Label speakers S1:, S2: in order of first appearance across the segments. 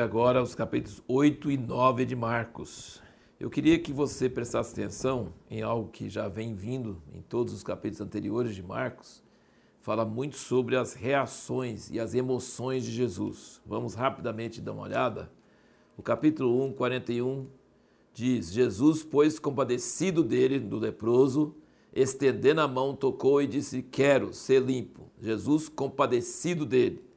S1: agora os capítulos 8 e 9 de Marcos. Eu queria que você prestasse atenção em algo que já vem vindo em todos os capítulos anteriores de Marcos. Fala muito sobre as reações e as emoções de Jesus. Vamos rapidamente dar uma olhada. O capítulo 1, 41 diz: Jesus, pois compadecido dele, do leproso, estendendo a mão, tocou e disse: Quero ser limpo. Jesus, compadecido dele.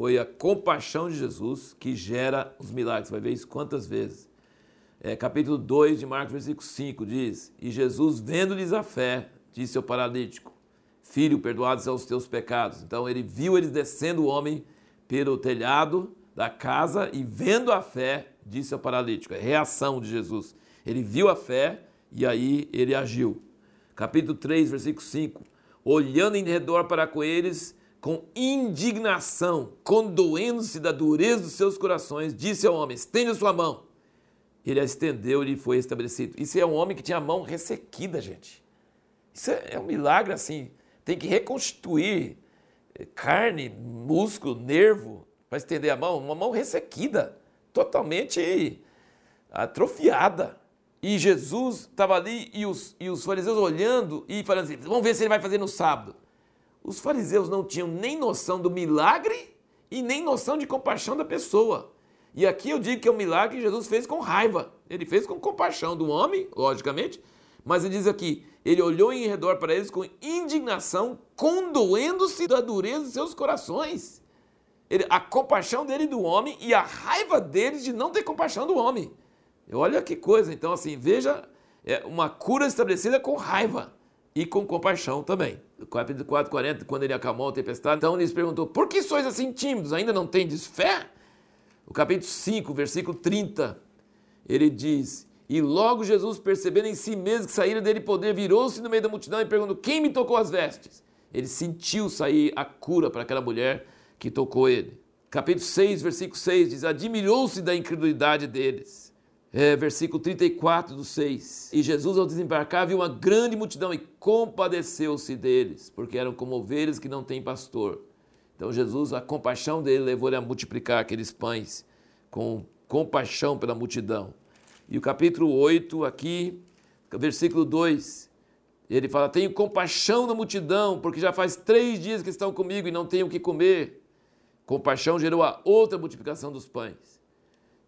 S1: Foi a compaixão de Jesus que gera os milagres. Você vai ver isso quantas vezes. É, capítulo 2 de Marcos, versículo 5 diz: E Jesus, vendo-lhes a fé, disse ao paralítico: Filho, perdoados são os teus pecados. Então ele viu eles descendo o homem pelo telhado da casa e vendo a fé, disse ao paralítico. É reação de Jesus. Ele viu a fé e aí ele agiu. Capítulo 3, versículo 5. Olhando em redor para com eles, com indignação, condoendo-se da dureza dos seus corações, disse ao homem: Estende a sua mão ele a estendeu e foi estabelecido. Isso é um homem que tinha a mão ressequida, gente. Isso é, é um milagre assim. Tem que reconstituir eh, carne, músculo, nervo para estender a mão. Uma mão ressequida, totalmente atrofiada. E Jesus estava ali e os, e os fariseus olhando e falando assim: vamos ver se ele vai fazer no sábado. Os fariseus não tinham nem noção do milagre e nem noção de compaixão da pessoa. E aqui eu digo que é um milagre que Jesus fez com raiva. Ele fez com compaixão do homem, logicamente, mas ele diz aqui: ele olhou em redor para eles com indignação, condoendo-se da dureza de seus corações. Ele, a compaixão dele do homem e a raiva deles de não ter compaixão do homem. Olha que coisa. Então, assim, veja é uma cura estabelecida com raiva e com compaixão também. Capítulo 4, 40, quando ele acalmou a tempestade, então lhes perguntou: Por que sois assim tímidos? Ainda não tendes fé? O capítulo 5, versículo 30, ele diz: E logo Jesus, percebendo em si mesmo que saíra dele poder, virou-se no meio da multidão e perguntou: Quem me tocou as vestes? Ele sentiu sair a cura para aquela mulher que tocou ele. Capítulo 6, versículo 6 diz: Admirou-se da incredulidade deles. É, versículo 34 do 6. E Jesus, ao desembarcar, viu uma grande multidão e compadeceu-se deles, porque eram como ovelhas que não têm pastor. Então Jesus, a compaixão dele levou ele a multiplicar aqueles pães com compaixão pela multidão. E o capítulo 8 aqui, versículo 2, ele fala: Tenho compaixão da multidão, porque já faz três dias que estão comigo e não tenho o que comer. Compaixão gerou a outra multiplicação dos pães.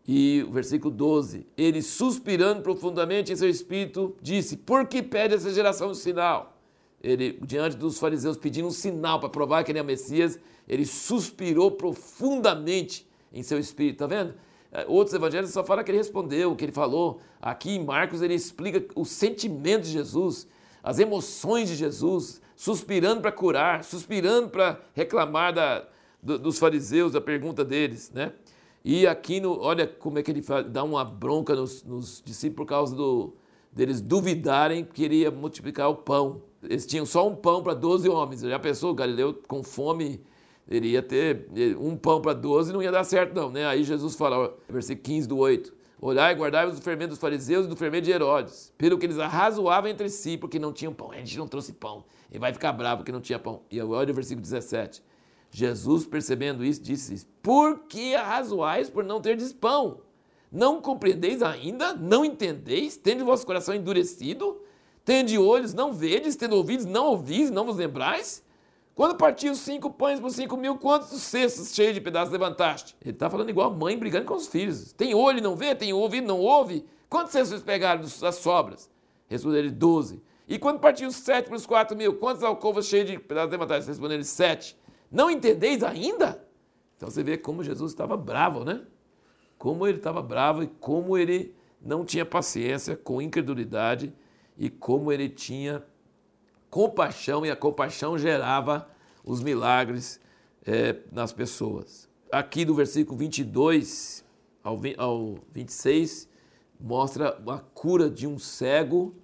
S1: E o versículo 12: Ele, suspirando profundamente em seu espírito, disse: Por que pede essa geração um sinal? Ele, diante dos fariseus, pedindo um sinal para provar que ele é Messias, ele suspirou profundamente em seu espírito, tá vendo? É, outros evangelhos só falam que ele respondeu, que ele falou. Aqui em Marcos ele explica o sentimento de Jesus, as emoções de Jesus, suspirando para curar, suspirando para reclamar da, do, dos fariseus, da pergunta deles, né? E aqui, olha como é que ele dá uma bronca nos, nos discípulos por causa do, deles duvidarem que ele ia multiplicar o pão. Eles tinham só um pão para 12 homens. Já pensou, Galileu com fome ele ia ter um pão para 12 e não ia dar certo, não. Né? Aí Jesus fala, versículo 15 do 8: Olhai e guardai-vos do fermento dos fariseus e do fermento de Herodes, pelo que eles arrazoavam entre si, porque não tinham pão. A gente não trouxe pão. Ele vai ficar bravo porque não tinha pão. E olha o versículo 17. Jesus, percebendo isso, disse: Por que arrazoais por não terdes pão? Não compreendeis ainda? Não entendeis? Tende o vosso coração endurecido? Tende olhos, não vedes? Tendo ouvidos, não ouvis? Não vos lembrais? Quando partiu cinco pães por cinco mil, quantos cestos cheios de pedaços levantaste? Ele está falando igual a mãe brigando com os filhos. Tem olho e não vê? Tem ouvido e não ouve? Quantos cestos pegaram das sobras? Respondeu ele, doze. E quando partiu sete para os quatro mil, quantas alcovas cheias de pedaços levantaste? Respondeu ele, sete. Não entendeis ainda? Então você vê como Jesus estava bravo, né? Como ele estava bravo e como ele não tinha paciência com incredulidade e como ele tinha compaixão e a compaixão gerava os milagres é, nas pessoas. Aqui do versículo 22 ao, ao 26 mostra a cura de um cego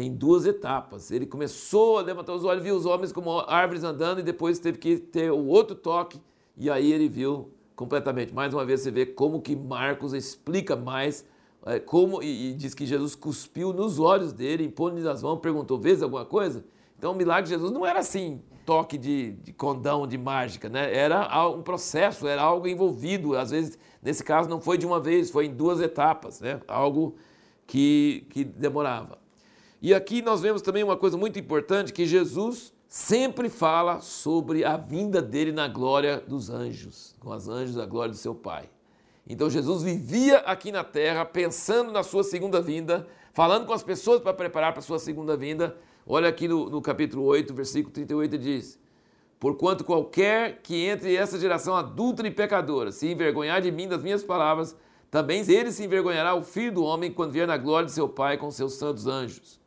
S1: em duas etapas. Ele começou a levantar os olhos, viu os homens como árvores andando e depois teve que ter o outro toque e aí ele viu completamente. Mais uma vez você vê como que Marcos explica mais é, como e, e diz que Jesus cuspiu nos olhos dele, impôs-lhes as mãos, perguntou: "Vês alguma coisa?" Então o milagre de Jesus não era assim, toque de, de condão, de mágica, né? Era um processo, era algo envolvido. Às vezes, nesse caso, não foi de uma vez, foi em duas etapas, né? Algo que, que demorava. E aqui nós vemos também uma coisa muito importante, que Jesus sempre fala sobre a vinda dele na glória dos anjos, com os anjos da glória do seu Pai. Então Jesus vivia aqui na terra pensando na sua segunda vinda, falando com as pessoas para preparar para a sua segunda vinda. Olha aqui no, no capítulo 8, versículo 38 diz: Porquanto qualquer que entre essa geração adulta e pecadora se envergonhar de mim, das minhas palavras, também ele se envergonhará o filho do homem quando vier na glória de seu Pai com seus santos anjos.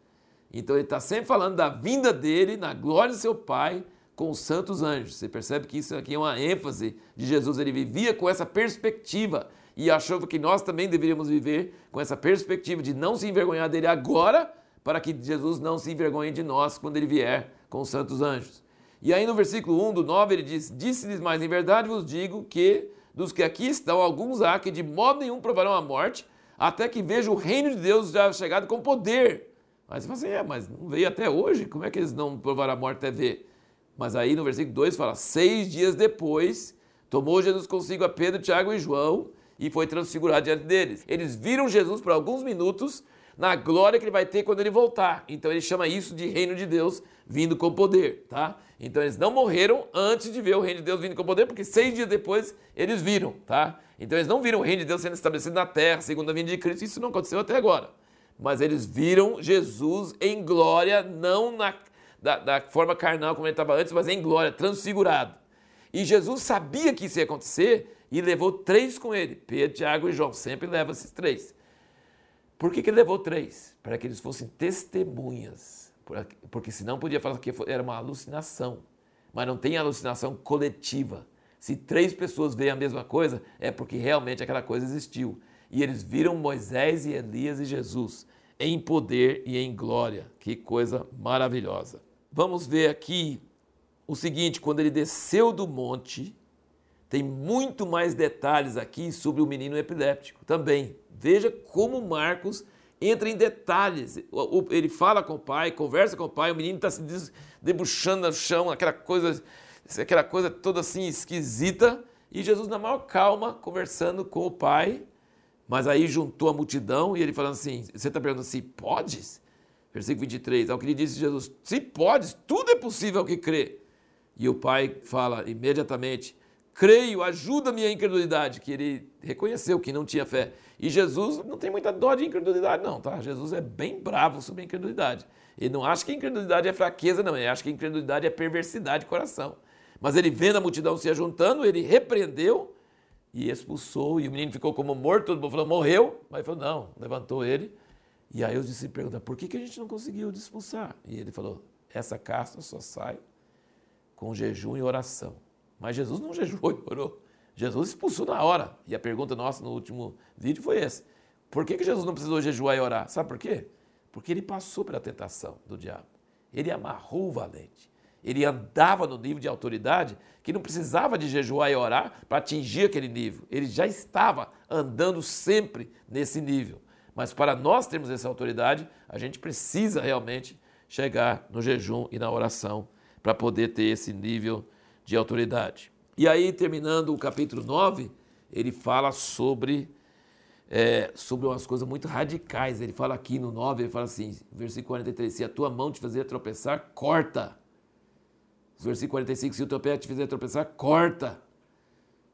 S1: Então ele está sempre falando da vinda dele na glória de seu Pai com os santos anjos. Você percebe que isso aqui é uma ênfase de Jesus. Ele vivia com essa perspectiva e achava que nós também deveríamos viver com essa perspectiva de não se envergonhar dele agora, para que Jesus não se envergonhe de nós quando ele vier com os santos anjos. E aí no versículo 1 do 9 ele diz: Disse-lhes mais, em verdade vos digo que dos que aqui estão, alguns há que de modo nenhum provarão a morte, até que vejam o reino de Deus já chegado com poder. Mas você fala assim, é, mas não veio até hoje, como é que eles não provaram a morte até ver? Mas aí no versículo 2 fala: seis dias depois, tomou Jesus consigo a Pedro, Tiago e João e foi transfigurado diante deles. Eles viram Jesus por alguns minutos na glória que ele vai ter quando ele voltar. Então ele chama isso de reino de Deus vindo com poder, tá? Então eles não morreram antes de ver o reino de Deus vindo com poder, porque seis dias depois eles viram, tá? Então eles não viram o reino de Deus sendo estabelecido na terra, segundo a vinda de Cristo, isso não aconteceu até agora. Mas eles viram Jesus em glória, não na da, da forma carnal como ele estava antes, mas em glória, transfigurado. E Jesus sabia que isso ia acontecer e levou três com ele: Pedro, Tiago e João. Sempre leva esses três. Por que, que ele levou três? Para que eles fossem testemunhas. Porque senão podia falar que era uma alucinação. Mas não tem alucinação coletiva. Se três pessoas veem a mesma coisa, é porque realmente aquela coisa existiu. E eles viram Moisés e Elias e Jesus em poder e em glória. Que coisa maravilhosa. Vamos ver aqui o seguinte: quando ele desceu do monte, tem muito mais detalhes aqui sobre o menino epiléptico também. Veja como Marcos entra em detalhes. Ele fala com o pai, conversa com o pai, o menino está se debuchando no chão, aquela coisa, aquela coisa toda assim esquisita. E Jesus, na maior calma, conversando com o pai, mas aí juntou a multidão e ele falando assim: Você está perguntando assim, podes? Versículo 23, ao que lhe disse Jesus: Se podes, tudo é possível ao que crê. E o pai fala imediatamente: Creio, ajuda-me a incredulidade, que ele reconheceu que não tinha fé. E Jesus não tem muita dó de incredulidade, não, tá? Jesus é bem bravo sobre a incredulidade. Ele não acha que a incredulidade é fraqueza, não. Ele acha que a incredulidade é perversidade de coração. Mas ele vendo a multidão se ajuntando, ele repreendeu e expulsou. E o menino ficou como morto. Todo mundo falou, morreu. Mas falou, não, levantou ele e aí os discípulos perguntam, por que, que a gente não conseguiu expulsar? E ele falou, essa casta só sai com jejum e oração. Mas Jesus não jejuou e orou. Jesus expulsou na hora. E a pergunta nossa no último vídeo foi essa. Por que, que Jesus não precisou jejuar e orar? Sabe por quê? Porque ele passou pela tentação do diabo. Ele amarrou o valente. Ele andava no nível de autoridade que não precisava de jejuar e orar para atingir aquele nível. Ele já estava andando sempre nesse nível. Mas para nós termos essa autoridade, a gente precisa realmente chegar no jejum e na oração para poder ter esse nível de autoridade. E aí, terminando o capítulo 9, ele fala sobre, é, sobre umas coisas muito radicais. Ele fala aqui no 9, ele fala assim, versículo 43, se a tua mão te fazer tropeçar, corta. Versículo 45, se o teu pé te fizer tropeçar, corta.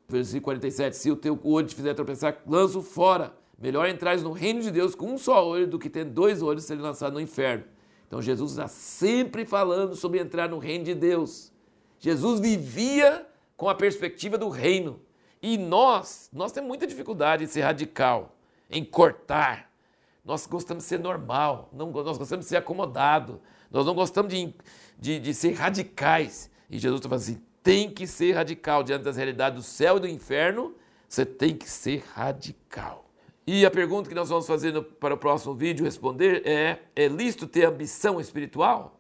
S1: Versículo 47, se o teu olho te fizer tropeçar, lança fora. Melhor entrares no reino de Deus com um só olho do que ter dois olhos e ser lançado no inferno. Então Jesus está sempre falando sobre entrar no reino de Deus. Jesus vivia com a perspectiva do reino. E nós, nós temos muita dificuldade em ser radical, em cortar. Nós gostamos de ser normal, não, nós gostamos de ser acomodado, nós não gostamos de, de, de ser radicais. E Jesus está falando assim: tem que ser radical diante das realidades do céu e do inferno, você tem que ser radical. E a pergunta que nós vamos fazer no, para o próximo vídeo responder é: é lícito ter ambição espiritual?